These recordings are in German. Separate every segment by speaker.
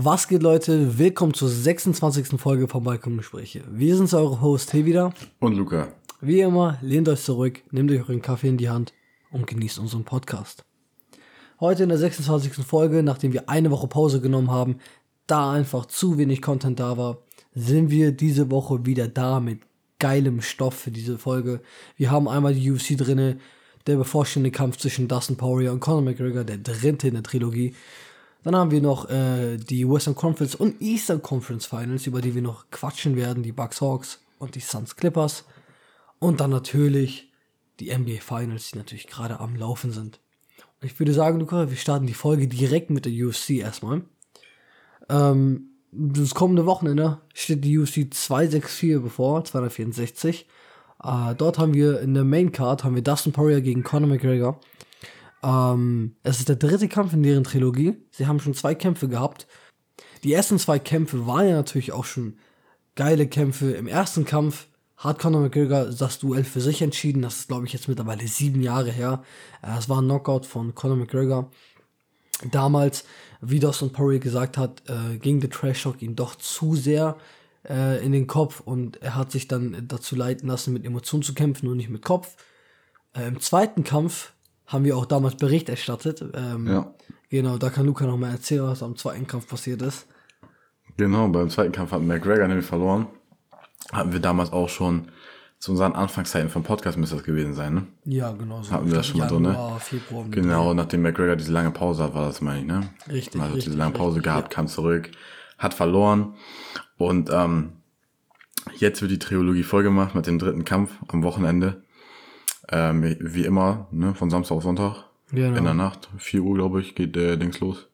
Speaker 1: Was geht, Leute? Willkommen zur 26. Folge von Balkongespräche. Wir sind eure Host, hey wieder.
Speaker 2: Und Luca.
Speaker 1: Wie immer, lehnt euch zurück, nehmt euch euren Kaffee in die Hand und genießt unseren Podcast. Heute in der 26. Folge, nachdem wir eine Woche Pause genommen haben, da einfach zu wenig Content da war, sind wir diese Woche wieder da mit geilem Stoff für diese Folge. Wir haben einmal die UFC drinne, der bevorstehende Kampf zwischen Dustin Poirier und Conor McGregor, der dritte in der Trilogie. Dann haben wir noch äh, die Western Conference und Eastern Conference Finals, über die wir noch quatschen werden, die Bucks Hawks und die Suns Clippers. Und dann natürlich die NBA Finals, die natürlich gerade am Laufen sind. Und ich würde sagen, Luca, wir starten die Folge direkt mit der UFC erstmal. Ähm, das kommende Wochenende steht die UFC 264 bevor, 264. Äh, dort haben wir in der Main Card haben wir Dustin Poirier gegen Conor McGregor. Ähm, es ist der dritte Kampf in deren Trilogie. Sie haben schon zwei Kämpfe gehabt. Die ersten zwei Kämpfe waren ja natürlich auch schon geile Kämpfe. Im ersten Kampf hat Conor McGregor das Duell für sich entschieden. Das ist, glaube ich, jetzt mittlerweile sieben Jahre her. Äh, es war ein Knockout von Conor McGregor. Damals, wie Dustin Poirier gesagt hat, äh, ging der Trash Talk ihn doch zu sehr äh, in den Kopf und er hat sich dann dazu leiten lassen, mit Emotionen zu kämpfen und nicht mit Kopf. Äh, Im zweiten Kampf haben wir auch damals Bericht erstattet. Ähm, ja. Genau, da kann Luca noch mal erzählen, was am zweiten Kampf passiert ist.
Speaker 2: Genau, beim zweiten Kampf hat McGregor nämlich verloren. Hatten wir damals auch schon zu unseren Anfangszeiten vom Podcast müsste das gewesen sein, ne?
Speaker 1: Ja, genau
Speaker 2: so. Hatten wir das schon mal drin, ne? Genau, nachdem McGregor diese lange Pause hat, war das, meine ich, ne?
Speaker 1: Richtig.
Speaker 2: Also
Speaker 1: richtig,
Speaker 2: diese lange Pause
Speaker 1: richtig,
Speaker 2: gehabt, ja. kam zurück, hat verloren. Und ähm, jetzt wird die Trilogie voll gemacht mit dem dritten Kampf am Wochenende. Ähm, wie immer, ne, von Samstag auf Sonntag. Genau. In der Nacht. 4 Uhr, glaube ich, geht der Dings los.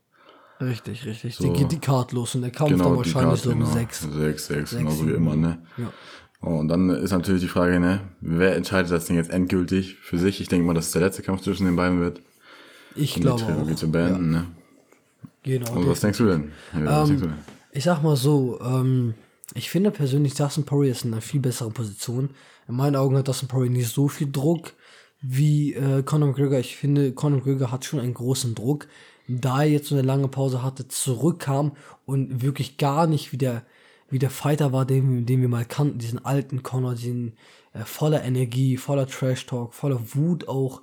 Speaker 1: Richtig, richtig. So. Die geht die Card los und der Kampf genau, dann wahrscheinlich Card, so um
Speaker 2: genau.
Speaker 1: 6.
Speaker 2: 6, 6, genauso wie immer, ne? Ja. Oh, und dann ist natürlich die Frage, ne, wer entscheidet das Ding jetzt endgültig für sich? Ich denke mal, dass es der letzte Kampf zwischen den beiden wird.
Speaker 1: Ich um glaube die Trilogie auch.
Speaker 2: zu beenden, ja. ne?
Speaker 1: Genau.
Speaker 2: Und was denkst du denn?
Speaker 1: Ja, ähm, denkst du denn? Ich sag mal so, ähm, ich finde persönlich, Dustin Poirier ist in einer viel besseren Position. In meinen Augen hat Dustin Poirier nicht so viel Druck wie äh, Conor McGregor. Ich finde, Conor McGregor hat schon einen großen Druck, da er jetzt so eine lange Pause hatte, zurückkam und wirklich gar nicht wie der, wie der Fighter war, den, den wir mal kannten, diesen alten Conor, diesen äh, voller Energie, voller Trash Talk, voller Wut auch.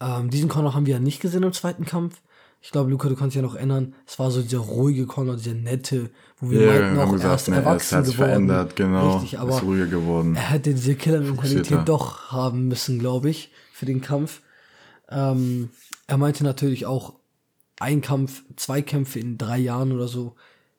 Speaker 1: Ähm, diesen Conor haben wir ja nicht gesehen im zweiten Kampf. Ich glaube, Luca, du kannst dich ja noch erinnern, es war so dieser ruhige Conor, dieser nette, wo wir
Speaker 2: yeah, meinten, auch gesagt, erst ne, erwachsen er geworden. verändert, genau.
Speaker 1: Richtig, aber ist ruhiger geworden. Er hätte diese Killer-Mentalität doch haben müssen, glaube ich, für den Kampf. Ähm, er meinte natürlich auch, ein Kampf, zwei Kämpfe in drei Jahren oder so,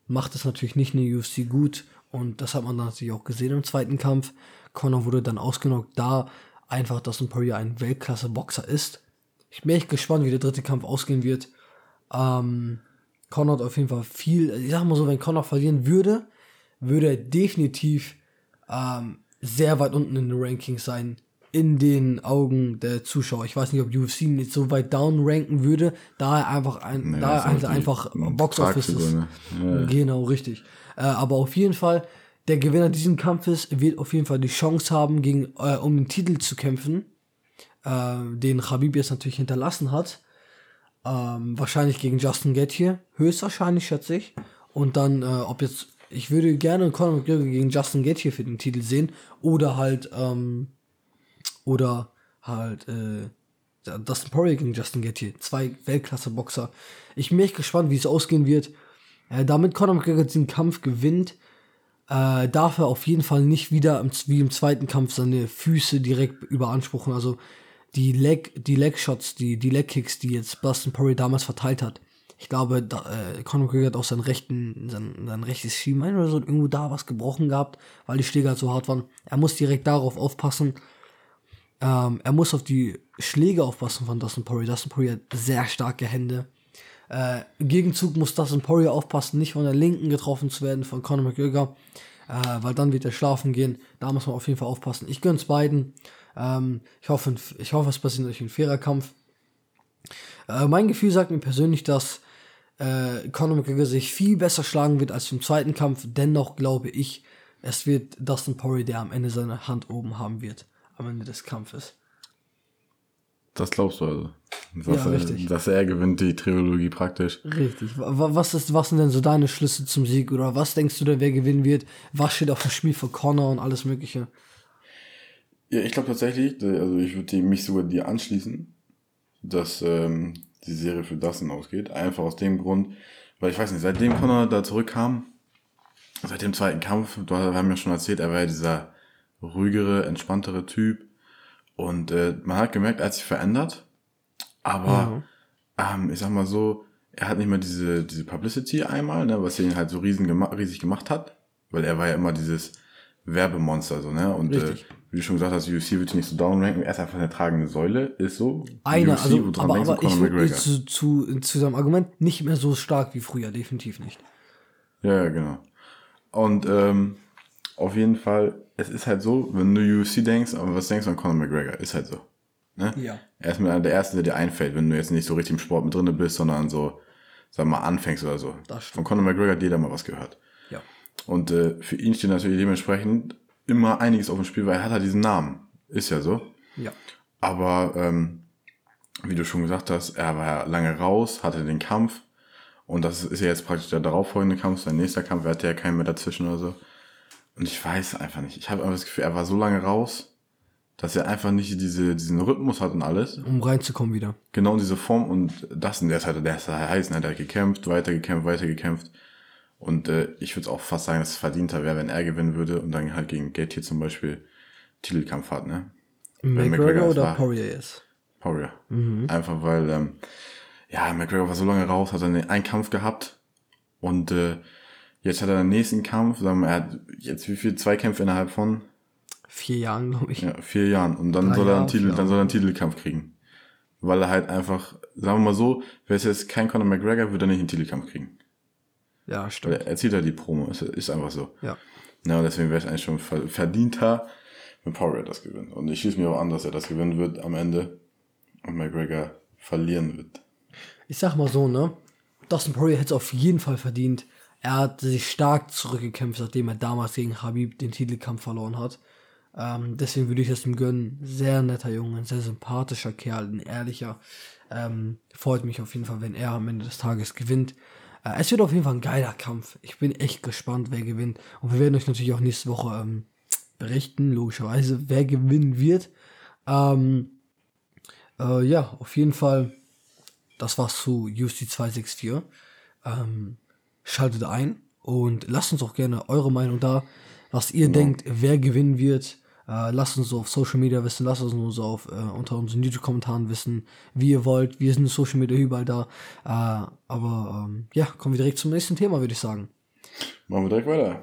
Speaker 1: macht es natürlich nicht in der UFC gut. Und das hat man dann natürlich auch gesehen im zweiten Kampf. Conor wurde dann ausgenockt, da einfach, dass ein Poirier ein Weltklasse-Boxer ist. Ich bin echt gespannt, wie der dritte Kampf ausgehen wird. Ähm, Conor hat auf jeden Fall viel, ich sag mal so, wenn Conor verlieren würde, würde er definitiv ähm, sehr weit unten in den Rankings sein, in den Augen der Zuschauer. Ich weiß nicht, ob UFC ihn nicht so weit down ranken würde, da er einfach ein, nee, da er halt einfach Box Office ist. Ja. Genau, richtig. Äh, aber auf jeden Fall, der Gewinner dieses Kampfes wird auf jeden Fall die Chance haben, gegen, äh, um den Titel zu kämpfen, äh, den Khabib jetzt natürlich hinterlassen hat. Ähm, wahrscheinlich gegen Justin Gaethje, höchstwahrscheinlich schätze ich. Und dann, äh, ob jetzt, ich würde gerne Conor McGregor gegen Justin Gaethje für den Titel sehen oder halt, ähm, oder halt, äh, Dustin Poirier gegen Justin Gaethje, zwei Weltklasse-Boxer. Ich bin echt gespannt, wie es ausgehen wird. Äh, damit Conor McGregor diesen Kampf gewinnt, äh, darf er auf jeden Fall nicht wieder im, wie im zweiten Kampf seine Füße direkt überanspruchen. Also die Leg, die Leg Shots, die, die Leg Kicks, die jetzt Boston Perry damals verteilt hat. Ich glaube, da, äh, Conor McGregor hat auch sein rechten, sein, sein rechtes Schienbein oder so irgendwo da was gebrochen gehabt, weil die Schläge halt so hart waren. Er muss direkt darauf aufpassen. Ähm, er muss auf die Schläge aufpassen von Dustin Poirier. Dustin Poirier hat sehr starke Hände. Äh, Im Gegenzug muss Dustin Poirier aufpassen, nicht von der Linken getroffen zu werden von Conor McGregor, äh, weil dann wird er schlafen gehen. Da muss man auf jeden Fall aufpassen. Ich gönn's beiden. Ähm, ich, hoffe, ich hoffe, es passiert durch ein fairer Kampf. Äh, mein Gefühl sagt mir persönlich, dass äh, Conor McGregor sich viel besser schlagen wird als im zweiten Kampf. Dennoch glaube ich, es wird Dustin Poirier, der am Ende seine Hand oben haben wird, am Ende des Kampfes.
Speaker 2: Das glaubst du also. Dass, ja, richtig. Er, dass er gewinnt die Trilogie praktisch.
Speaker 1: Richtig. Was, ist, was sind denn so deine Schlüsse zum Sieg? Oder was denkst du denn, wer gewinnen wird? Was steht auf dem Spiel für Connor und alles Mögliche?
Speaker 2: Ja, ich glaube tatsächlich, also ich würde mich sogar dir anschließen, dass ähm, die Serie für Dustin ausgeht. Einfach aus dem Grund, weil ich weiß nicht, seitdem Connor da zurückkam, seit dem zweiten Kampf, wir haben ja schon erzählt, er war ja dieser ruhigere, entspanntere Typ. Und äh, man hat gemerkt, er hat sich verändert. Aber ja. ähm, ich sag mal so, er hat nicht mehr diese, diese Publicity einmal, ne, was ihn halt so riesen gema riesig gemacht hat. Weil er war ja immer dieses Werbemonster, so, ne? Und äh, wie du schon gesagt hast, UFC wird nicht so downranken, er ist einfach eine tragende Säule, ist so. Einer, UFC,
Speaker 1: also, aber, aber ich würde zu, zu, zu seinem Argument nicht mehr so stark wie früher, definitiv nicht.
Speaker 2: Ja, ja, genau. Und ähm, auf jeden Fall, es ist halt so, wenn du UFC denkst, aber was denkst du an Conor McGregor? Ist halt so. Ne? Ja. Er ist mit einer der Ersten, der dir einfällt, wenn du jetzt nicht so richtig im Sport mit drin bist, sondern so, sag mal, anfängst oder so. Von Conor McGregor hat jeder mal was gehört. Ja. Und äh, für ihn steht natürlich dementsprechend immer einiges auf dem Spiel, weil er hat halt diesen Namen. Ist ja so. Ja. Aber ähm, wie du schon gesagt hast, er war ja lange raus, hatte den Kampf. Und das ist ja jetzt praktisch der darauffolgende Kampf, sein nächster Kampf, er hatte ja keinen mehr dazwischen oder so. Und ich weiß einfach nicht. Ich habe einfach das Gefühl, er war so lange raus, dass er einfach nicht diese, diesen Rhythmus hat und alles.
Speaker 1: Um reinzukommen wieder.
Speaker 2: Genau in diese Form und das, und der ist halt, der ist heiß, ne? der hat gekämpft, weitergekämpft, weitergekämpft. Und äh, ich würde auch fast sagen, dass es verdienter wäre, wenn er gewinnen würde und dann halt gegen Gate hier zum Beispiel Titelkampf hat, ne? McGregor, McGregor oder Poirier ist? Poirier. Mhm. Einfach weil, ähm, ja, McGregor war so lange raus, hat dann einen Kampf gehabt und äh, jetzt hat er den nächsten Kampf, sagen wir, er hat jetzt wie viel Zweikämpfe innerhalb von
Speaker 1: vier Jahren, glaube ich.
Speaker 2: Ja, vier Jahren. Und dann Drei soll er einen Titel, dann soll er einen Titelkampf kriegen. Weil er halt einfach, sagen wir mal so, wäre es jetzt kein Conor McGregor, würde er nicht einen Titelkampf kriegen. Ja, stimmt. Er, er zieht halt die Promo, ist, ist einfach so. Ja. Ja, und deswegen wäre es eigentlich schon verdienter, wenn Poirier das gewinnt. Und ich schließe mir auch an, dass er das gewinnen wird am Ende und McGregor verlieren wird.
Speaker 1: Ich sag mal so, ne? Dustin Poirier hätte es auf jeden Fall verdient. Er hat sich stark zurückgekämpft, nachdem er damals gegen Habib den Titelkampf verloren hat. Ähm, deswegen würde ich es ihm gönnen. Sehr netter Junge, ein sehr sympathischer Kerl, ein ehrlicher. Ähm, freut mich auf jeden Fall, wenn er am Ende des Tages gewinnt. Äh, es wird auf jeden Fall ein geiler Kampf. Ich bin echt gespannt, wer gewinnt. Und wir werden euch natürlich auch nächste Woche ähm, berichten, logischerweise, wer gewinnen wird. Ähm, äh, ja, auf jeden Fall, das war's zu UC 264. Ähm, schaltet ein und lasst uns auch gerne eure Meinung da, was ihr genau. denkt, wer gewinnen wird. Äh, lasst uns auf Social Media wissen, lasst uns auf äh, unter unseren YouTube-Kommentaren wissen, wie ihr wollt. Wir sind Social Media überall da. Äh, aber ähm, ja, kommen wir direkt zum nächsten Thema, würde ich sagen.
Speaker 2: Machen wir direkt weiter.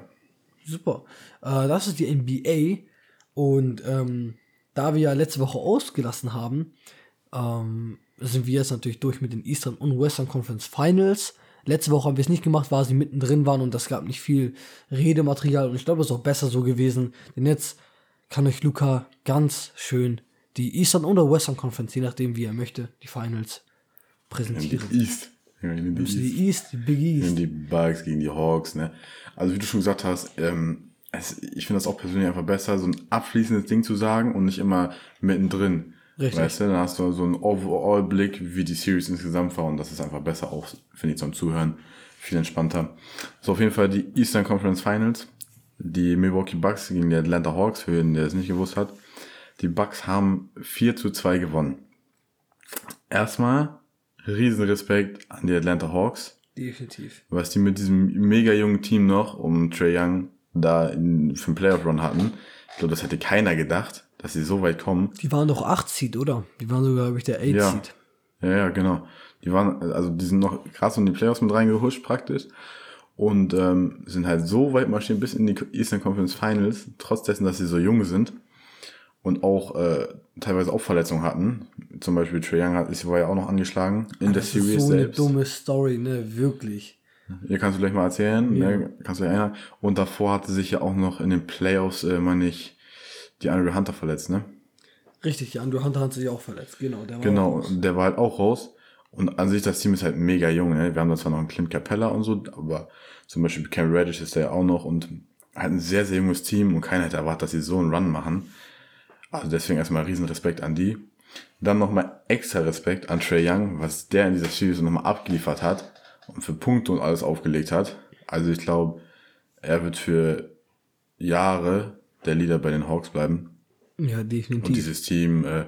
Speaker 1: Super. Äh, das ist die NBA. Und ähm, da wir ja letzte Woche ausgelassen haben, ähm, sind wir jetzt natürlich durch mit den Eastern und Western Conference Finals. Letzte Woche haben wir es nicht gemacht, weil sie mittendrin waren und das gab nicht viel Redematerial und ich glaube, es ist auch besser so gewesen, denn jetzt kann euch Luca ganz schön die Eastern oder Western Conference, je nachdem wie er möchte, die Finals präsentieren. Die East.
Speaker 2: Ja, die, die, East. die East, die Big East. Die Bugs gegen die Hawks, ne? Also wie du schon gesagt hast, ähm, es, ich finde das auch persönlich einfach besser, so ein abschließendes Ding zu sagen und nicht immer mittendrin. Richtig. Weißt du, dann hast du so einen Overall-Blick, wie die Series insgesamt war und das ist einfach besser auch, finde ich, zum Zuhören. Viel entspannter. So, auf jeden Fall die Eastern Conference Finals. Die Milwaukee Bucks gegen die Atlanta Hawks, für den, der es nicht gewusst hat. Die Bucks haben 4 zu 2 gewonnen. Erstmal riesen Respekt an die Atlanta Hawks. Definitiv. Was die mit diesem mega jungen Team noch um Trey Young da in, für den Playoff Run hatten. Ich glaube, das hätte keiner gedacht dass sie so weit kommen.
Speaker 1: Die waren doch 8 Seed, oder? Die waren sogar, glaube ich, der 8
Speaker 2: ja.
Speaker 1: Seed.
Speaker 2: Ja, ja, genau. Die waren, also die sind noch krass in die Playoffs mit reingehuscht praktisch und ähm, sind halt so weit marschiert bis in die Eastern Conference Finals, trotz dessen, dass sie so jung sind und auch äh, teilweise auch Verletzungen hatten. Zum Beispiel Trae Young hat, war ja auch noch angeschlagen in das der Series
Speaker 1: ist so selbst. eine dumme Story, ne, wirklich.
Speaker 2: Hier kannst du gleich mal erzählen, ja. ne? kannst du gleich erinnern. Und davor hatte sich ja auch noch in den Playoffs, äh, meine ich, die Andrew Hunter verletzt, ne?
Speaker 1: Richtig, die Andrew Hunter hat sich auch verletzt, genau.
Speaker 2: Der war genau, der war halt auch raus. Und an sich, das Team ist halt mega jung, ne? Wir haben da zwar noch einen Clint Capella und so, aber zum Beispiel Cam Reddish ist da ja auch noch und halt ein sehr, sehr junges Team und keiner hätte erwartet, dass sie so einen Run machen. Also deswegen erstmal riesen Respekt an die. Dann nochmal extra Respekt an Trey Young, was der in dieser Series nochmal abgeliefert hat und für Punkte und alles aufgelegt hat. Also ich glaube, er wird für Jahre der Leader bei den Hawks bleiben.
Speaker 1: Ja, definitiv.
Speaker 2: Und dieses Team äh,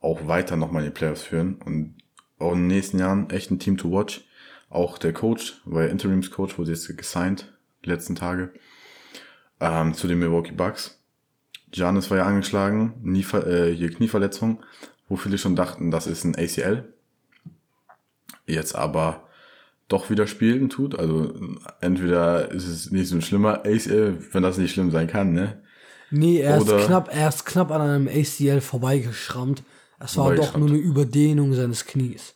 Speaker 2: auch weiter nochmal in die Playoffs führen und auch in den nächsten Jahren echt ein Team to watch. Auch der Coach, weil Interimscoach wurde jetzt gesigned, die letzten Tage, ähm, zu den Milwaukee Bucks. Giannis war ja angeschlagen, nie, äh, hier Knieverletzung, wo viele schon dachten, das ist ein ACL. Jetzt aber doch wieder spielen tut. Also entweder ist es nicht so ein schlimmer ACL, wenn das nicht schlimm sein kann, ne?
Speaker 1: Nee, er ist, knapp, er ist knapp an einem ACL vorbeigeschrammt. Es war doch nur eine Überdehnung seines Knies.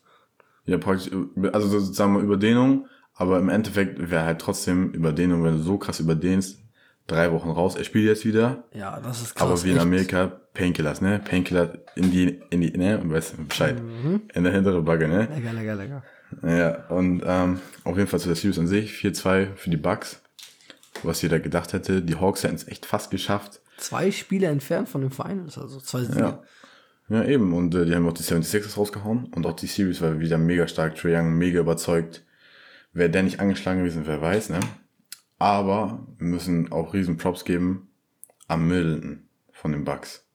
Speaker 2: Ja, praktisch, also sagen wir Überdehnung, aber im Endeffekt wäre halt trotzdem Überdehnung, wenn du so krass überdehnst, drei Wochen raus. Er spielt jetzt wieder.
Speaker 1: Ja, das ist krass.
Speaker 2: Aber wie in Amerika, Painkillers, ne? Painkiller in die, in die, ne? Weißt du Bescheid. Mhm. In der hintere Backe, ne?
Speaker 1: Lecker, lecker, lecker.
Speaker 2: Ja, und ähm, auf jeden Fall zu der Series an sich, 4-2 für die Bucks. Was jeder gedacht hätte, die Hawks hätten es echt fast geschafft.
Speaker 1: Zwei Spiele entfernt von den Finals, also zwei Siege.
Speaker 2: Ja. Ja, eben. Und äh, die haben auch die 76ers rausgehauen. Und auch die Series war wieder mega stark. Trae Young mega überzeugt. Wäre der nicht angeschlagen gewesen, wer weiß, ne? Aber wir müssen auch riesen Props geben am Middleton von den Bucks.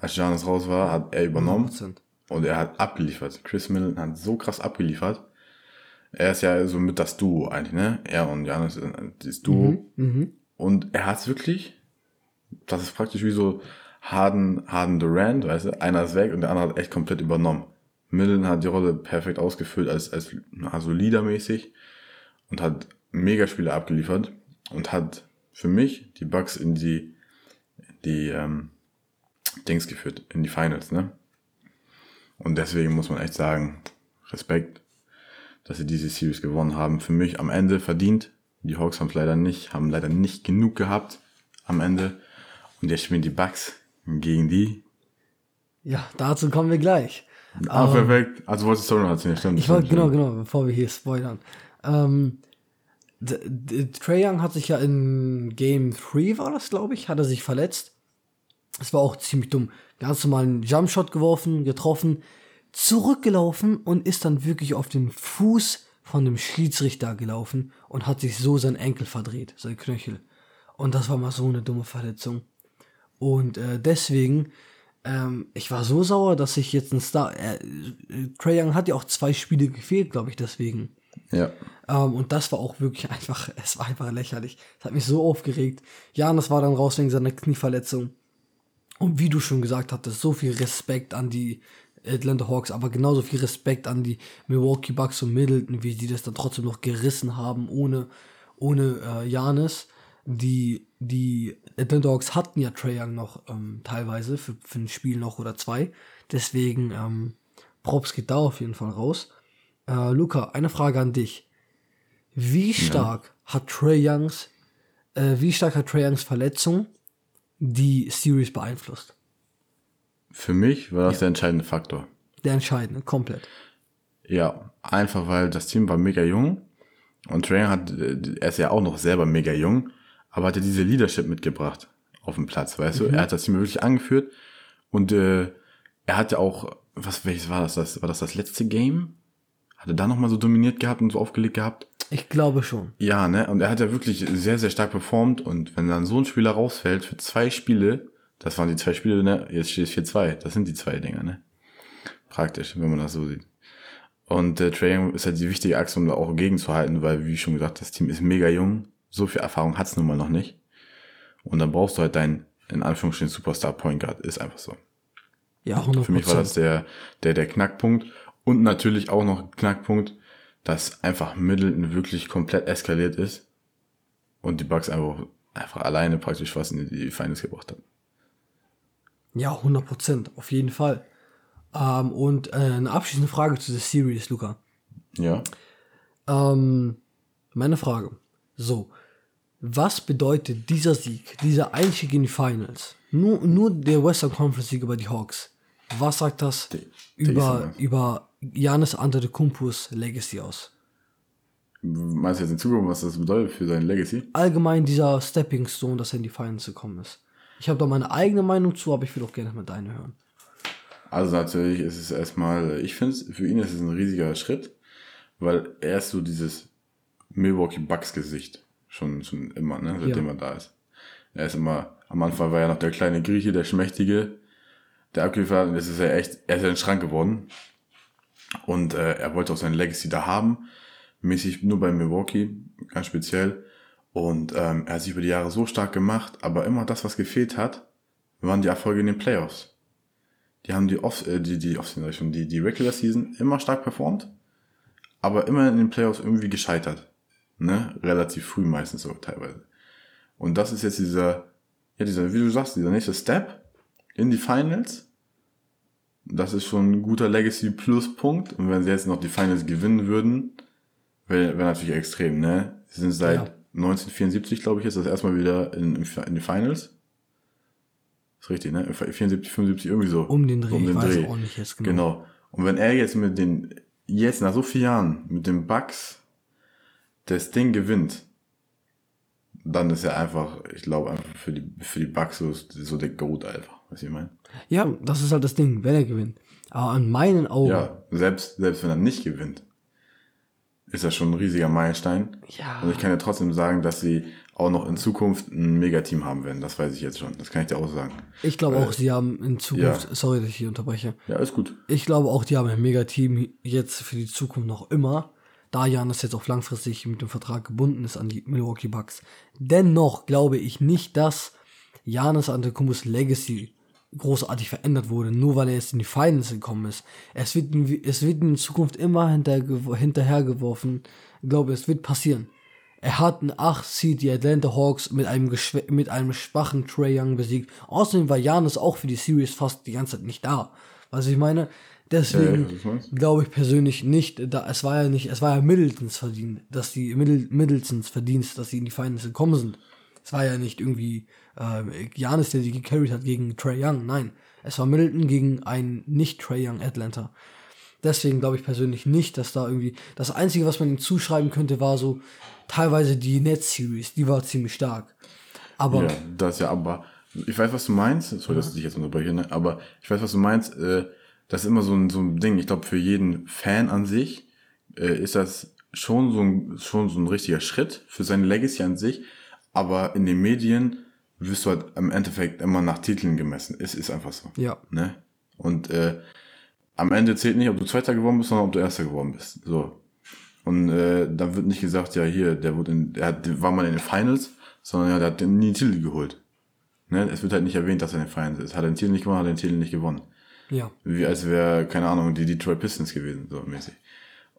Speaker 2: Als Janis raus war, hat er übernommen. 100%. Und er hat abgeliefert. Chris Middleton hat so krass abgeliefert. Er ist ja so mit das Duo eigentlich, ne? Er und Janis, äh, das Duo. Mhm, mhm. und er hat es wirklich, das ist praktisch wie so Harden, Harden Durant, weißt du? Einer ist weg und der andere hat echt komplett übernommen. Middleton hat die Rolle perfekt ausgefüllt als, als also Leadermäßig und hat mega Spiele abgeliefert und hat für mich die Bucks in die, die ähm, Dings geführt, in die Finals, ne? Und deswegen muss man echt sagen, Respekt, dass sie diese Series gewonnen haben. Für mich am Ende verdient. Die Hawks haben es leider nicht, haben leider nicht genug gehabt am Ende. Und jetzt spielen die Bucks gegen die.
Speaker 1: Ja, dazu kommen wir gleich.
Speaker 2: Ah, ähm, perfekt. Also wolltest du noch erzählen, stimmt.
Speaker 1: Ich wollte, genau, genau, bevor wir hier spoilern. Ähm, Trey Young hat sich ja in Game 3 war das, glaube ich, hat er sich verletzt. Das war auch ziemlich dumm ganz normalen Jumpshot geworfen, getroffen, zurückgelaufen und ist dann wirklich auf den Fuß von dem Schiedsrichter gelaufen und hat sich so sein Enkel verdreht, sein Knöchel. Und das war mal so eine dumme Verletzung. Und äh, deswegen, ähm, ich war so sauer, dass ich jetzt ein Star. Äh, Trae Young hat ja auch zwei Spiele gefehlt, glaube ich, deswegen.
Speaker 2: Ja.
Speaker 1: Ähm, und das war auch wirklich einfach, es war einfach lächerlich. Es hat mich so aufgeregt. Jan, das war dann raus wegen seiner Knieverletzung. Und wie du schon gesagt hattest, so viel Respekt an die Atlanta Hawks, aber genauso viel Respekt an die Milwaukee Bucks und Middleton, wie die das dann trotzdem noch gerissen haben, ohne, ohne äh, Janis. Die, die Atlanta Hawks hatten ja Trae Young noch ähm, teilweise für, für ein Spiel noch oder zwei. Deswegen, ähm, Props geht da auf jeden Fall raus. Äh, Luca, eine Frage an dich. Wie stark ja. hat Trae Youngs, äh, wie stark hat Trae Youngs Verletzung die Series beeinflusst.
Speaker 2: Für mich war das ja. der entscheidende Faktor.
Speaker 1: Der entscheidende, komplett.
Speaker 2: Ja, einfach weil das Team war mega jung und Trae hat, er ist ja auch noch selber mega jung, aber hat er diese Leadership mitgebracht auf dem Platz, weißt mhm. du? Er hat das Team wirklich angeführt und äh, er hatte auch, was welches war das? das? War das das letzte Game? Hat er da nochmal so dominiert gehabt und so aufgelegt gehabt?
Speaker 1: Ich glaube schon.
Speaker 2: Ja, ne? Und er hat ja wirklich sehr, sehr stark performt. Und wenn dann so ein Spieler rausfällt für zwei Spiele, das waren die zwei Spiele, ne? Jetzt steht es 4-2. Das sind die zwei Dinger, ne? Praktisch, wenn man das so sieht. Und äh, Trae ist halt die wichtige Achse, um da auch gegenzuhalten, weil, wie schon gesagt, das Team ist mega jung. So viel Erfahrung hat's nun mal noch nicht. Und dann brauchst du halt deinen, in Anführungsstrichen, Superstar Point Guard. Ist einfach so.
Speaker 1: Ja, 100%.
Speaker 2: Für mich war das der, der, der Knackpunkt. Und natürlich auch noch Knackpunkt, dass einfach Middleton wirklich komplett eskaliert ist und die Bugs einfach, einfach alleine praktisch was in die Finals gebracht haben.
Speaker 1: Ja, 100 Prozent, auf jeden Fall. Ähm, und äh, eine abschließende Frage zu der Series, Luca.
Speaker 2: Ja.
Speaker 1: Ähm, meine Frage. So, was bedeutet dieser Sieg, dieser Einstieg in die Finals? Nur, nur der Western Conference Sieg über die Hawks. Was sagt das die, über, über Janis Antetokounmpos Legacy aus.
Speaker 2: Meinst du jetzt in Zukunft, was das bedeutet für sein Legacy?
Speaker 1: Allgemein dieser Stepping Stone, dass er in die Finals gekommen ist. Ich habe da meine eigene Meinung zu, aber ich will auch gerne mal deine hören.
Speaker 2: Also natürlich ist es erstmal, ich finde es, für ihn ist es ein riesiger Schritt, weil er ist so dieses Milwaukee Bucks Gesicht. Schon, schon immer, ne, seitdem ja. er da ist. Er ist immer, am Anfang war er noch der kleine Grieche, der Schmächtige, der abgeliefert und jetzt ist er echt, er ist ein Schrank geworden. Und äh, er wollte auch sein Legacy da haben, mäßig nur bei Milwaukee, ganz speziell. Und ähm, er hat sich über die Jahre so stark gemacht, aber immer das, was gefehlt hat, waren die Erfolge in den Playoffs. Die haben die Off, äh, die, die Off die, die Regular Season immer stark performt, aber immer in den Playoffs irgendwie gescheitert. Ne? Relativ früh meistens so teilweise. Und das ist jetzt dieser, ja, dieser, wie du sagst, dieser nächste Step in die Finals. Das ist schon ein guter Legacy-Pluspunkt. Und wenn sie jetzt noch die Finals gewinnen würden, wäre wär natürlich extrem, ne? Sie sind seit ja. 1974, glaube ich, ist das erstmal wieder in, in die Finals. Ist richtig, ne? 74, 75, irgendwie so. Um den Dreh, um den ich Dreh. genau. Genau. Und wenn er jetzt mit den, jetzt nach so vielen Jahren, mit den Bucks das Ding gewinnt, dann ist er einfach, ich glaube einfach für die, für die Bucks so, so der Goat einfach, was ich meine.
Speaker 1: Ja, das ist halt das Ding, wenn er gewinnt. Aber an meinen Augen. Ja,
Speaker 2: selbst, selbst wenn er nicht gewinnt, ist das schon ein riesiger Meilenstein. Ja. Und ich kann ja trotzdem sagen, dass sie auch noch in Zukunft ein Megateam haben werden. Das weiß ich jetzt schon. Das kann ich dir auch sagen.
Speaker 1: Ich glaube auch, sie haben in Zukunft, ja. sorry, dass ich hier unterbreche.
Speaker 2: Ja, ist gut.
Speaker 1: Ich glaube auch, die haben ein Megateam jetzt für die Zukunft noch immer da Janis jetzt auch langfristig mit dem Vertrag gebunden ist an die Milwaukee Bucks. Dennoch glaube ich nicht, dass Janis Antetokounmpos Legacy großartig verändert wurde, nur weil er jetzt in die Finals gekommen ist. Es wird, es wird in Zukunft immer hinterher, hinterhergeworfen. Ich glaube, es wird passieren. Er hat einen 8 Seed die Atlanta Hawks mit einem, mit einem schwachen Trey Young besiegt. Außerdem war Janis auch für die Series fast die ganze Zeit nicht da. Was ich meine, Deswegen ja, glaube ich persönlich nicht, da es war ja nicht, es war ja Middletons verdient, dass die Middle, Middletons Verdienst, dass sie in die Finals gekommen sind. Es war ja nicht irgendwie äh, Janis, der sie gecarried hat gegen Trey Young. Nein, es war Middleton gegen einen nicht Trey Young Atlanta. Deswegen glaube ich persönlich nicht, dass da irgendwie das einzige, was man ihm zuschreiben könnte, war so teilweise die Net Series, die war ziemlich stark.
Speaker 2: Aber ja, das ja, aber ich weiß, was du meinst. Sorry, ja. dass ich dich jetzt unterbreche, ne? aber ich weiß, was du meinst. Äh, das ist immer so ein, so ein Ding. Ich glaube, für jeden Fan an sich äh, ist das schon so, ein, schon so ein richtiger Schritt für seine Legacy an sich. Aber in den Medien wirst du halt im Endeffekt immer nach Titeln gemessen. Es ist einfach so. Ja. Ne? Und äh, am Ende zählt nicht, ob du Zweiter geworden bist, sondern ob du Erster geworden bist. So. Und äh, dann wird nicht gesagt, ja hier, der wurde in, der hat, war mal in den Finals, sondern ja, der hat nie einen Titel geholt. Ne? Es wird halt nicht erwähnt, dass er in den Finals ist. Hat er den Titel nicht gewonnen, hat er den Titel nicht gewonnen. Ja. Wie als wäre, keine Ahnung, die Detroit Pistons gewesen, so mäßig.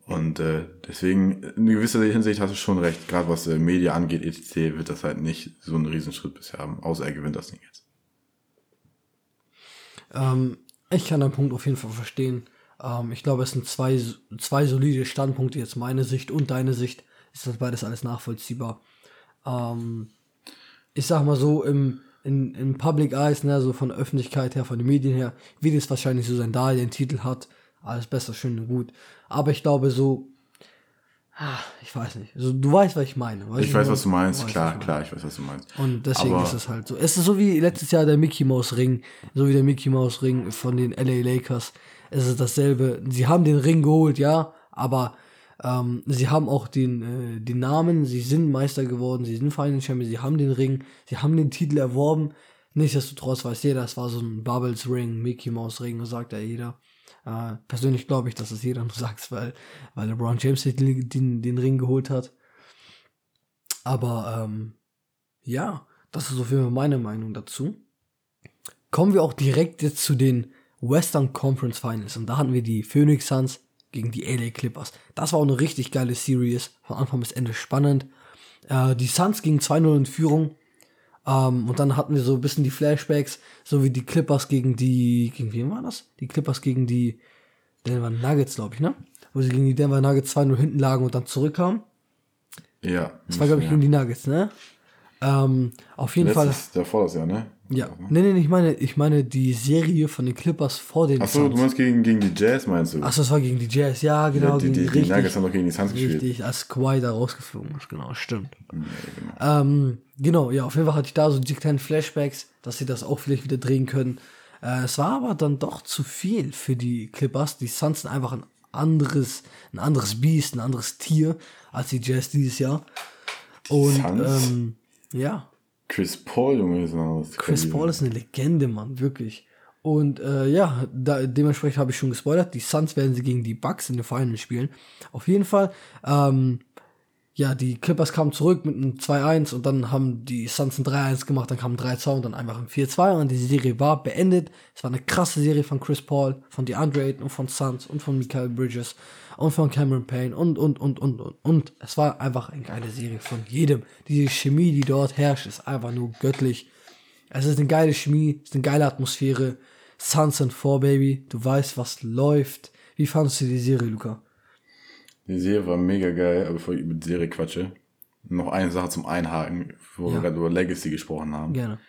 Speaker 2: Und äh, deswegen, in gewisser Hinsicht hast du schon recht, gerade was äh, Media angeht, etc., wird das halt nicht so einen Riesenschritt bisher haben, außer er gewinnt das Ding jetzt.
Speaker 1: Ähm, ich kann den Punkt auf jeden Fall verstehen. Ähm, ich glaube, es sind zwei, zwei solide Standpunkte, jetzt meine Sicht und deine Sicht. Ist das beides alles nachvollziehbar? Ähm, ich sag mal so, im, in, in Public Eyes, ne, so von der Öffentlichkeit her, von den Medien her, wird es wahrscheinlich so sein, da er den Titel hat, alles besser, schön und gut. Aber ich glaube so, ah, ich weiß nicht, also, du weißt, was ich meine.
Speaker 2: Weißt ich weiß, was du meinst, klar, klar, ich weiß, was du meinst.
Speaker 1: Und deswegen Aber ist es halt so. Es ist so wie letztes Jahr der Mickey Mouse Ring, so wie der Mickey Mouse Ring von den LA Lakers. Es ist dasselbe. Sie haben den Ring geholt, ja, aber ähm, sie haben auch den, äh, den Namen, sie sind Meister geworden, sie sind Final Champion, sie haben den Ring, sie haben den Titel erworben. Nichtsdestotrotz weiß jeder, es war so ein Bubbles Ring, Mickey Mouse Ring, sagt ja jeder. Äh, persönlich glaube ich, dass das jeder nur sagt, weil, weil LeBron James den, den, den Ring geholt hat. Aber ähm, ja, das ist jeden Fall meine Meinung dazu. Kommen wir auch direkt jetzt zu den Western Conference Finals. Und da hatten wir die Phoenix Suns gegen die LA Clippers. Das war auch eine richtig geile Series, von Anfang bis Ende spannend. Äh, die Suns gingen 2-0 in Führung. Ähm, und dann hatten wir so ein bisschen die Flashbacks, so wie die Clippers gegen die, gegen wen war das? Die Clippers gegen die Denver Nuggets, glaube ich, ne? Wo sie gegen die Denver Nuggets 2-0 hinten lagen und dann zurückkamen. Ja. Das war, glaube ich, ja. gegen die Nuggets, ne? Ähm, auf jeden Letztes, Fall.
Speaker 2: Der vor das Jahr, ne?
Speaker 1: Ja. Nee, nee, ich meine, ich meine die Serie von den Clippers vor den
Speaker 2: Achso, du meinst gegen, gegen die Jazz, meinst du?
Speaker 1: Achso, das war gegen die Jazz, ja, genau. Ja,
Speaker 2: die, die, die, die Nuggets haben doch gegen die Suns
Speaker 1: gespielt. Richtig, als Kawhi da rausgeflogen ist, genau, stimmt. Ja, genau. Ähm, genau, ja, auf jeden Fall hatte ich da so die kleinen Flashbacks, dass sie das auch vielleicht wieder drehen können. Äh, es war aber dann doch zu viel für die Clippers. Die Suns sind einfach ein anderes, ein anderes Biest, ein anderes Tier als die Jazz dieses Jahr. Und
Speaker 2: Suns?
Speaker 1: ähm, ja,
Speaker 2: Chris Paul, Junge, ist ein anderes
Speaker 1: Chris
Speaker 2: Kaliber.
Speaker 1: Paul ist eine Legende, Mann, wirklich. Und äh, ja, da, dementsprechend habe ich schon gespoilert. Die Suns werden sie gegen die Bucks in den Finals spielen. Auf jeden Fall. Ähm, ja, die Clippers kamen zurück mit einem 2-1 und dann haben die Suns ein 3-1 gemacht, dann kam ein 3-2 und dann einfach ein 4-2 und die Serie war beendet. Es war eine krasse Serie von Chris Paul, von DeAndre Ayton und von Suns und von Michael Bridges und von Cameron Payne und, und, und, und, und, und. Es war einfach eine geile Serie von jedem. Die Chemie, die dort herrscht, ist einfach nur göttlich. Es ist eine geile Chemie, es ist eine geile Atmosphäre. Suns sind vor, Baby. Du weißt, was läuft. Wie fandest du die Serie, Luca?
Speaker 2: Die Serie war mega geil, bevor ich über die Serie quatsche, noch eine Sache zum Einhaken, wo
Speaker 1: ja.
Speaker 2: wir gerade über Legacy gesprochen haben.
Speaker 1: Gerne.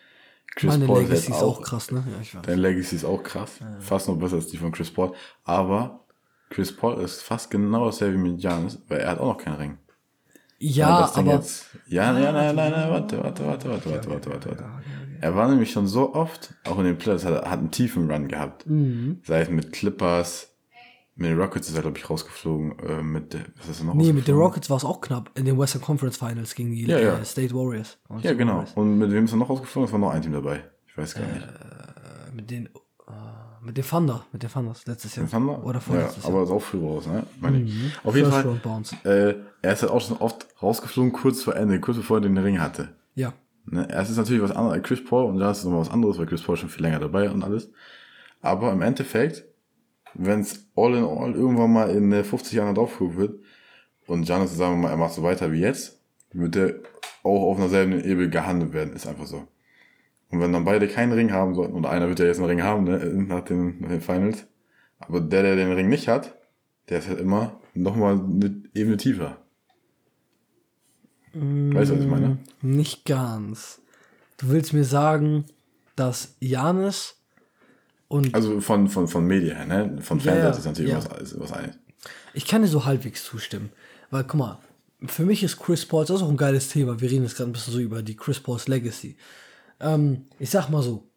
Speaker 2: Chris
Speaker 1: Meine
Speaker 2: Paul
Speaker 1: Legacy ist auch, krass, ne? Ja, ich weiß.
Speaker 2: Deine Legacy ist auch krass. Ja. Fast noch besser als die von Chris Paul. Aber Chris Paul ist fast genau dasselbe wie mit Janis, weil er hat auch noch keinen Ring.
Speaker 1: Ja, aber...
Speaker 2: Jetzt, ja, nein, nein, nein, nein, warte, warte, warte, warte, warte, warte, warte. warte. Er war nämlich schon so oft, auch in den Playoffs, hat, hat einen tiefen Run gehabt. Mhm. Sei es mit Clippers, mit den Rockets ist er, glaube ich, rausgeflogen, äh, mit, was ist er noch
Speaker 1: Nee, mit den? Rockets war es auch knapp in den Western Conference Finals gegen die
Speaker 2: Ja, ja.
Speaker 1: äh, State Warriors.
Speaker 2: Ja, genau. Und mit wem ist er noch rausgeflogen? Es war noch ein Team dabei. Ich weiß gar nicht.
Speaker 1: Äh, Mit den, äh, mit den Thunder, mit den Thunders letztes Jahr.
Speaker 2: Haben wir?
Speaker 1: Oder
Speaker 2: ja,
Speaker 1: vorletztes
Speaker 2: aber
Speaker 1: Jahr.
Speaker 2: ist auch früh raus, ne? Meine ich. Auf jeden
Speaker 1: First
Speaker 2: Fall, äh, er ist halt auch schon oft rausgeflogen, kurz vor Ende, kurz bevor er den Ring hatte.
Speaker 1: Ja.
Speaker 2: Ne? Es ist natürlich was anderes. Chris Paul und da ist es nochmal was anderes, weil Chris Paul schon viel länger dabei und alles. Aber im Endeffekt, wenn es all in all irgendwann mal in äh, 50 Jahren draufgehoben wird und Giannis, sagen wir mal, er macht so weiter wie jetzt, wird er auch auf einer selben Ebene gehandelt werden. Ist einfach so. Und wenn dann beide keinen Ring haben sollten, und einer wird ja jetzt einen Ring haben, ne, nach den, nach den Finals, aber der, der den Ring nicht hat, der ist halt immer nochmal eine Ebene tiefer. Weißt du, was ich meine?
Speaker 1: Nicht ganz. Du willst mir sagen, dass Janis und
Speaker 2: Also von, von, von Media her, ne? Von
Speaker 1: Ja, ja,
Speaker 2: ist natürlich
Speaker 1: ja.
Speaker 2: was, was eines.
Speaker 1: ich kann dir so halbwegs zustimmen. Weil, guck mal, für mich ist Chris Paul, das ist auch ein geiles Thema. Wir reden jetzt gerade ein bisschen so über die Chris Pauls Legacy. Ähm, ich sag mal so,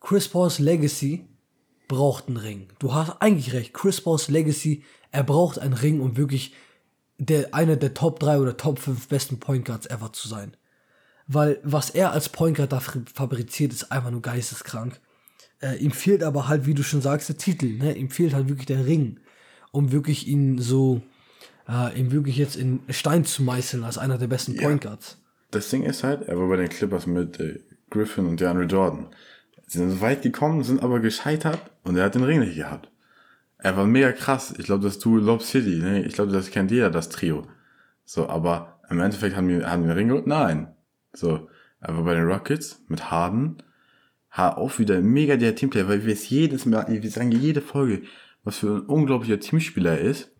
Speaker 1: Chris Pauls Legacy braucht einen Ring. Du hast eigentlich recht. Chris Pauls Legacy, er braucht einen Ring, um wirklich der, einer der Top 3 oder Top 5 besten Point Guards ever zu sein. Weil was er als Point Guard da fabri- fabriziert, ist einfach nur geisteskrank. Äh, ihm fehlt aber halt, wie du schon sagst, der Titel. Ne? Ihm fehlt halt wirklich der Ring, um wirklich ihn so, äh, ihm wirklich jetzt in Stein zu meißeln als einer der besten Point Guards.
Speaker 2: Das Ding ist halt, er war bei den Clippers mit äh, Griffin und DeAndre Jordan. Sie sind so weit gekommen, sind aber gescheitert und er hat den Ring nicht gehabt. Er war mega krass. Ich glaube, das Duo Lob City, ne? ich glaube, das kennt jeder, das Trio. So, aber im Endeffekt haben wir, haben wir den Ring geholt? Nein. So, er war bei den Rockets mit Harden, ha, auch wieder mega der Teamplayer, weil wir es jedes Mal, wir sagen jede Folge, was für ein unglaublicher Teamspieler er ist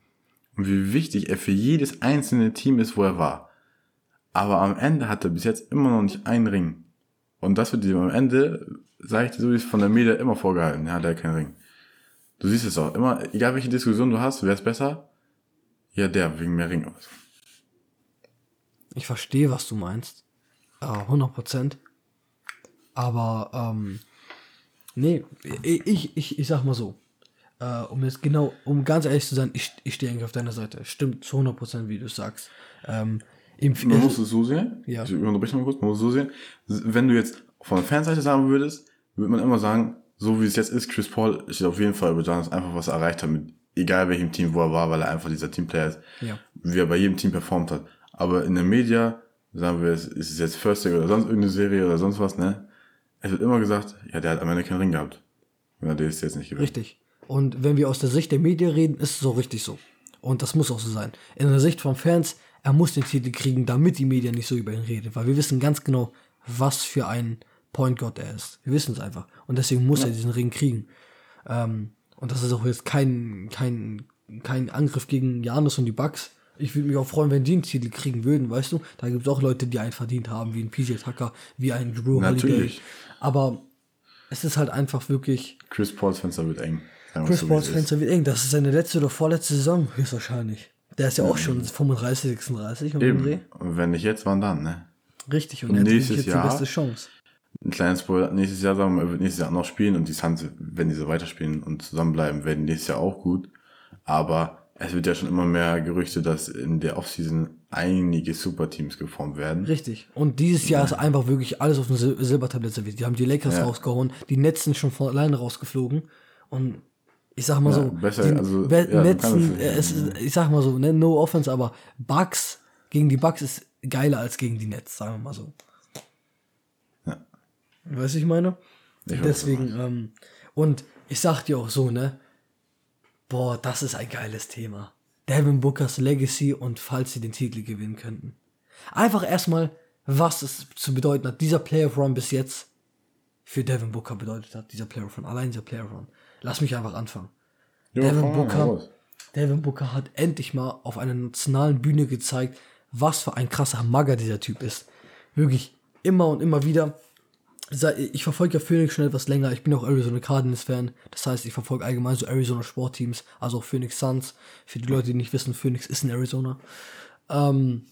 Speaker 2: und wie wichtig er für jedes einzelne Team ist, wo er war. Aber am Ende hat er bis jetzt immer noch nicht einen Ring. Und das wird ihm am Ende, sage ich dir so, wie es von der Media immer vorgehalten, ja, der hat keinen Ring. Du siehst es auch, immer, egal welche Diskussion du hast, wer ist besser? Ja, der, wegen mehr Ring.
Speaker 1: Ich verstehe, was du meinst. Äh, 100 Prozent. Aber, ähm, nee, ich, ich, ich, sag mal so. Äh, um jetzt genau, um ganz ehrlich zu sein, ich, ich stehe eigentlich auf deiner Seite. Stimmt zu 100 Prozent, wie du sagst. Ähm, im,
Speaker 2: Man muss es so sehen,
Speaker 1: Ja.
Speaker 2: ich unterbreche mal kurz, man muss es so sehen, wenn du jetzt von der Fanseite sagen würdest, würde man immer sagen, so wie es jetzt ist, Chris Paul steht auf jeden Fall über Giannis einfach, was er erreicht hat, mit egal welchem Team, wo er war, weil er einfach dieser Teamplayer ist,
Speaker 1: Ja.
Speaker 2: wie er bei jedem Team performt hat. Aber in der Media, sagen wir, es ist es jetzt First Take oder sonst irgendeine Serie oder sonst was, ne? Es wird immer gesagt, ja, der hat am Ende keinen Ring gehabt. Wenn er das jetzt nicht gewinnt.
Speaker 1: Richtig. Und wenn wir aus der Sicht der Medien reden, ist es auch richtig so. Und das muss auch so sein. In der Sicht von Fans, er muss den Titel kriegen, damit die Medien nicht so über ihn reden. Weil wir wissen ganz genau, was für ein Point Guard er ist. Wir wissen es einfach. Und deswegen muss er diesen Ring kriegen. Ähm, und das ist auch jetzt kein, kein, kein Angriff gegen Janis und die Bucks. Ich würde mich auch freuen, wenn die einen Titel kriegen würden, weißt du? Da gibt es auch Leute, die einen verdient haben, wie ein PJ Tucker, wie ein Drew Holiday.
Speaker 2: Natürlich.
Speaker 1: Aber es ist halt einfach wirklich
Speaker 2: Chris Pauls Fenster wird eng. Wir
Speaker 1: Chris
Speaker 2: so,
Speaker 1: Pauls. Fenster wird eng. Das ist seine letzte oder vorletzte Saison, höchstwahrscheinlich. Der ist ja auch schon 35, 36 um den Dreh.
Speaker 2: Eben. Und wenn nicht jetzt, wann dann, ne?
Speaker 1: Richtig. Und,
Speaker 2: Und nächstes
Speaker 1: jetzt
Speaker 2: Jahr-
Speaker 1: die beste Chance.
Speaker 2: ein kleines Spoiler nächstes Jahr sagen, er wird nächstes Jahr noch spielen und die Suns, wenn die so weiterspielen und zusammenbleiben, werden nächstes Jahr auch gut. Aber es wird ja schon immer mehr Gerüchte, dass in der Offseason einige Superteams geformt werden.
Speaker 1: Richtig. Und dieses Jahr ist einfach wirklich alles auf dem Sil Silbertablett serviert. Die haben die Lakers ja. rausgehauen, die Nets sind schon von alleine rausgeflogen. Und ich sag mal ja, so, besser, also, ja, Netzen, äh, es, ich sag mal so, ne, no offense, aber Bugs gegen die Bugs ist geiler als gegen die Nets, sagen wir mal so. Ja. Weißt du, ich meine? Ich Deswegen, ähm, und ich sag dir auch so, ne, boah, das ist ein geiles Thema. Devin Bookers Legacy und falls sie den Titel gewinnen könnten. Einfach erstmal, was es zu bedeuten hat, dieser Playoff Run bis jetzt für Devin Booker bedeutet hat, dieser Playoff Run, allein dieser Playoff Run. Lass mich einfach anfangen. Ja, Devin Booker, Devin Booker hat endlich mal auf einer nationalen Bühne gezeigt, was für ein krasser Magger dieser Typ ist. Wirklich immer und immer wieder ich verfolge ja Phoenix schon etwas länger. Ich bin auch Arizona Cardinals Fan. Das heißt, ich verfolge allgemein so Arizona Sportteams, also auch Phoenix Suns. Für die Leute, die nicht wissen, Phoenix ist in Arizona. Ähm,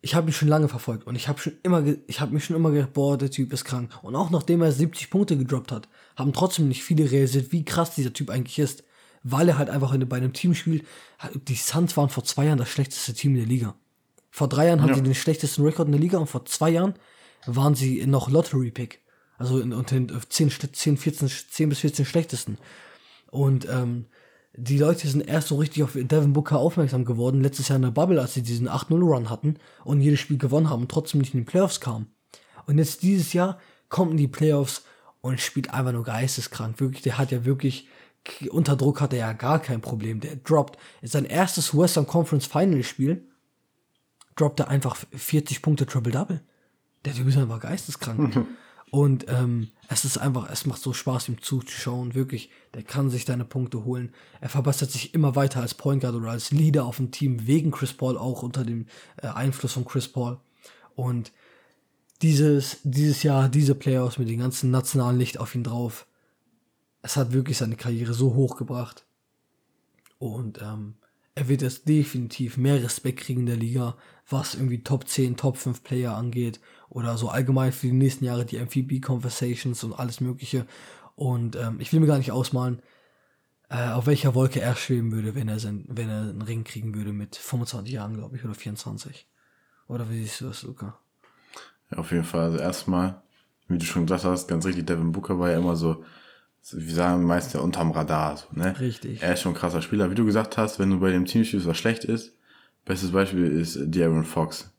Speaker 1: ich habe mich schon lange verfolgt und ich habe schon immer, ich habe mich schon immer gedacht, boah, der Typ ist krank. Und auch nachdem er 70 Punkte gedroppt hat, haben trotzdem nicht viele realisiert, wie krass dieser Typ eigentlich ist, weil er halt einfach in, bei einem Team spielt. Die Suns waren vor zwei Jahren das schlechteste Team in der Liga. Vor drei Jahren ja. hatten sie den schlechtesten Rekord in der Liga und vor zwei Jahren waren sie noch Lottery Pick. Also in, unter den 10, 10, 14, 10 bis 14 schlechtesten. Und ähm, die Leute sind erst so richtig auf Devin Booker aufmerksam geworden, letztes Jahr in der Bubble, als sie diesen 8-0-Run hatten und jedes Spiel gewonnen haben und trotzdem nicht in die Playoffs kamen. Und jetzt dieses Jahr kommt in die Playoffs und spielt einfach nur geisteskrank. Wirklich, der hat ja wirklich, unter Druck hat er ja gar kein Problem. Der droppt sein erstes Western Conference Final Spiel, droppt er einfach 40 Punkte Triple-Double. Der Typ ist einfach geisteskrank. Und ähm, es ist einfach, es macht so Spaß, ihm zuzuschauen. Wirklich, der kann sich deine Punkte holen. Er verbessert sich immer weiter als Point Guard oder als Leader auf dem Team, wegen Chris Paul, auch unter dem äh, Einfluss von Chris Paul. Und dieses, dieses Jahr, diese Playoffs mit dem ganzen nationalen Licht auf ihn drauf, es hat wirklich seine Karriere so hoch gebracht. Und ähm, er wird jetzt definitiv mehr Respekt kriegen in der Liga, was irgendwie Top 10, Top 5 Player angeht oder so allgemein für die nächsten Jahre die MVP-Conversations und alles Mögliche. Und ähm, ich will mir gar nicht ausmalen, äh, auf welcher Wolke er schweben würde, wenn er, sein, wenn er einen Ring kriegen würde mit 25 Jahren, glaube ich, oder 24. Oder wie siehst du das, Luca?
Speaker 2: Ja, auf jeden Fall. Also erstmal, wie du schon gesagt hast, ganz richtig, Devin Booker war ja immer so, wir sagen meist ja unterm Radar, so, ne? Richtig. Er ist schon ein krasser Spieler. Wie du gesagt hast, wenn du bei dem Team spielst, was schlecht ist, bestes Beispiel ist De'Aaron Fox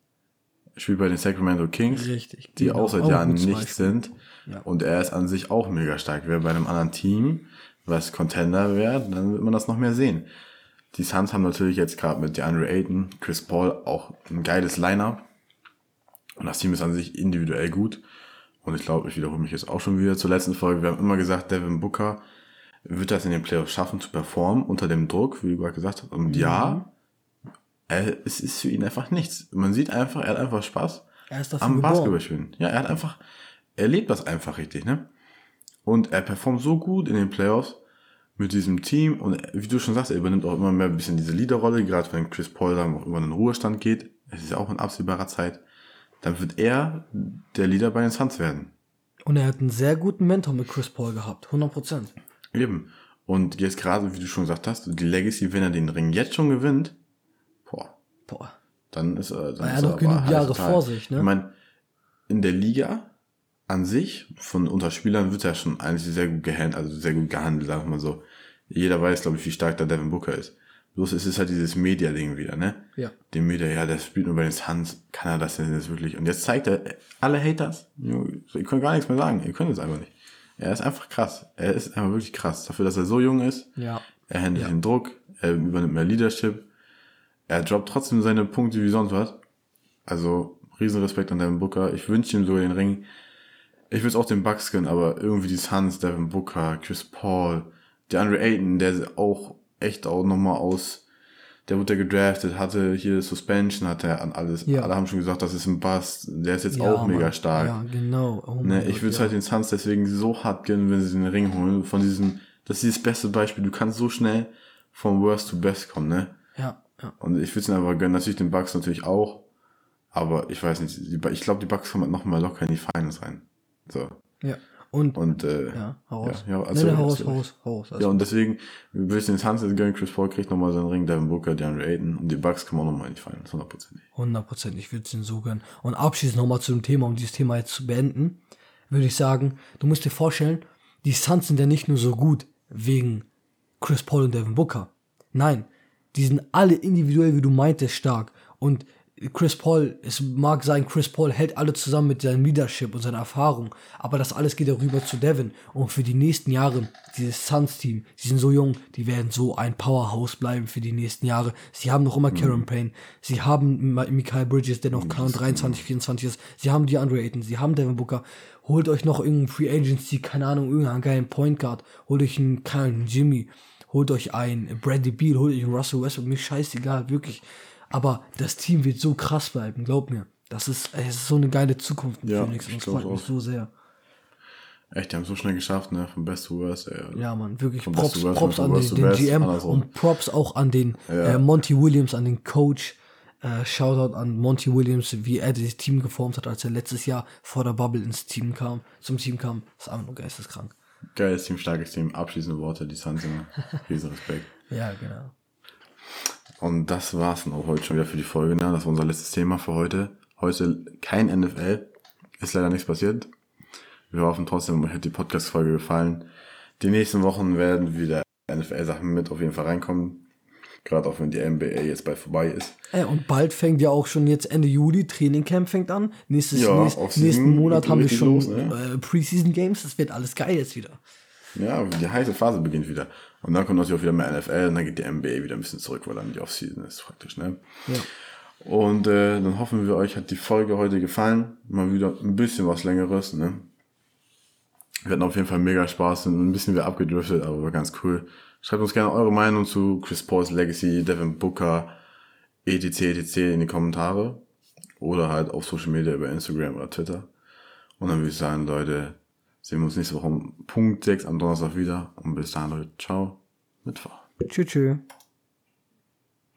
Speaker 2: spielt bei den Sacramento Kings, Richtig, die genau. auch seit Jahren nichts sind. Ja. Und er ist an sich auch mega stark. Wäre bei einem anderen Team, was Contender wäre, dann wird man das noch mehr sehen. Die Suns haben natürlich jetzt gerade mit DeAndre Ayton, Chris Paul auch ein geiles Line-Up. Und das Team ist an sich individuell gut. Und ich glaube, ich wiederhole mich jetzt auch schon wieder zur letzten Folge. Wir haben immer gesagt, Devin Booker wird das in den Playoffs schaffen zu performen unter dem Druck, wie du gerade gesagt hast. Und mhm. ja, er, es ist für ihn einfach nichts. Man sieht einfach, er hat einfach Spaß er ist am Basketballspielen. Ja, er hat einfach, er lebt das einfach richtig, ne? Und er performt so gut in den Playoffs mit diesem Team und wie du schon sagst, er übernimmt auch immer mehr ein bisschen diese Leaderrolle, gerade wenn Chris Paul dann auch über den Ruhestand geht. Es ist ja auch in absehbarer Zeit. Dann wird er der Leader bei den Suns werden.
Speaker 1: Und er hat einen sehr guten Mentor mit Chris Paul gehabt, 100%.
Speaker 2: Eben. Und jetzt gerade, wie du schon gesagt hast, die Legacy, wenn er den Ring jetzt schon gewinnt, Boah. Dann ist, äh, dann er hat noch genug Jahre total, vor sich, ne? Ich meine, in der Liga an sich, von unter Spielern wird er schon eigentlich sehr gut gehandelt, also sehr gut gehandelt, sagen wir mal so. Jeder weiß, glaube ich, wie stark der Devin Booker ist. Bloß es ist halt dieses Media-Ding wieder, ne? Ja. Dem Media, ja, der spielt nur bei den Suns, kann er das denn jetzt wirklich? Und jetzt zeigt er, alle Haters, ihr könnt gar nichts mehr sagen, ihr könnt es einfach nicht. Er ist einfach krass. Er ist einfach wirklich krass. Dafür, dass er so jung ist. Ja. Er handelt ja. den Druck, er übernimmt mehr Leadership er droppt trotzdem seine Punkte wie sonst was. Also, Riesenrespekt an Devin Booker. Ich wünsche ihm sogar den Ring. Ich würde es auch den Bucks gönnen, aber irgendwie die Suns, Devin Booker, Chris Paul, der Andre Ayton, der auch echt auch nochmal aus, der wurde gedraftet, hatte hier Suspension, hatte er an alles. Ja. Alle haben schon gesagt, das ist ein Bust. Der ist jetzt ja, auch mega stark. Ja, genau. Oh ne, ich würde es halt den Suns deswegen so hart gönnen, wenn sie den Ring holen. Von diesem, das ist das beste Beispiel. Du kannst so schnell vom Worst to Best kommen, ne? Ja. Ja. Und ich würde es einfach gönnen, natürlich den Bugs natürlich auch. Aber ich weiß nicht, ich glaube, die Bugs kommen halt noch mal locker in die Finals rein. So.
Speaker 1: Ja. Und,
Speaker 2: Und äh,
Speaker 1: ja, heraus.
Speaker 2: Ja, ja,
Speaker 1: nee,
Speaker 2: erzähl,
Speaker 1: nee, heraus, heraus, heraus.
Speaker 2: ja, und deswegen, wir wissen den Suns jetzt gönnen, Chris Paul kriegt nochmal seinen Ring, Devin Booker, DeAndre Ayton und die Bucks kommen auch nochmal in die Finals, hundertprozentig.
Speaker 1: 100%, ich würde es ihnen so gönnen. Und abschließend nochmal zu dem Thema, um dieses Thema jetzt zu beenden, würde ich sagen, du musst dir vorstellen, die Suns sind ja nicht nur so gut wegen Chris Paul und Devin Booker. Nein, die sind alle individuell, wie du meintest, stark. Und Chris Paul, es mag sein, Chris Paul hält alle zusammen mit seinem Leadership und seiner Erfahrung, aber das alles geht darüber zu Devin. Und für die nächsten Jahre, dieses Suns-Team, die sind so jung, die werden so ein Powerhouse bleiben für die nächsten Jahre. Sie haben noch immer Karen Payne, sie haben Mikael Bridges, der noch keine 23, 24 ist, sie haben DeAndre Ayton, sie haben Devin Booker. Holt euch noch irgendeinen Free Agency, keine Ahnung, irgendeinen geilen Point Guard, holt euch einen kleinen Jimmy, holt euch einen Bradley Beal, holt euch einen Russell Westbrook, mir scheißegal, wirklich. Aber das Team wird so krass bleiben, glaub mir. Das ist, es ist so eine geile Zukunft mit
Speaker 2: Ja,
Speaker 1: Phoenix und
Speaker 2: ich
Speaker 1: das freut mich so sehr.
Speaker 2: Echt, die haben es so schnell geschafft, ne, von Best to Worst, ey.
Speaker 1: Ja, Mann, wirklich
Speaker 2: Von
Speaker 1: Props,
Speaker 2: Worst,
Speaker 1: Props an den, den GM
Speaker 2: andersrum.
Speaker 1: und Props auch an den
Speaker 2: Ja.
Speaker 1: äh, Monty Williams, an den Coach. Äh, Shoutout an Monty Williams, wie er das Team geformt hat, als er letztes Jahr vor der Bubble ins Team kam, zum Team kam. Das ist einfach nur geisteskrank.
Speaker 2: Geiles Team, starkes Team, abschließende Worte, die Suns immer. Riesen Respekt.
Speaker 1: Ja, genau.
Speaker 2: Und das war's dann auch heute schon wieder für die Folge. Ne? Das war unser letztes Thema für heute. Heute kein NFL. Ist leider nichts passiert. Wir hoffen trotzdem, euch hat die Podcast-Folge gefallen. Die nächsten Wochen werden wieder NFL-Sachen mit auf jeden Fall reinkommen. Gerade auch wenn die NBA jetzt bald vorbei ist.
Speaker 1: Ey, und bald fängt ja auch schon jetzt Ende Juli, Trainingcamp fängt an. Nächstes,
Speaker 2: Ja,
Speaker 1: nächst, nächsten Monat haben wir schon
Speaker 2: los, ne?
Speaker 1: äh, Preseason Games. Das wird alles geil jetzt wieder.
Speaker 2: Ja, die heiße Phase beginnt wieder. Und dann kommt natürlich auch wieder mehr NFL und dann geht die NBA wieder ein bisschen zurück, weil dann die Offseason ist praktisch, ne?
Speaker 1: Ja.
Speaker 2: Und äh, dann hoffen wir, euch hat die Folge heute gefallen. Mal wieder ein bisschen was längeres, ne? Wir hatten auf jeden Fall mega Spaß, sind ein bisschen wieder abgedriftet, aber war ganz cool. Schreibt uns gerne eure Meinung zu Chris Paul's Legacy, Devin Booker, etc. etc. in die Kommentare. Oder halt auf Social Media über Instagram oder Twitter. Und dann würde ich sagen, Leute, sehen wir uns nächste Woche um Punkt 6 am Donnerstag wieder. Und bis dahin, Leute, ciao, Mittwoch.
Speaker 1: Tschüss. tschüss.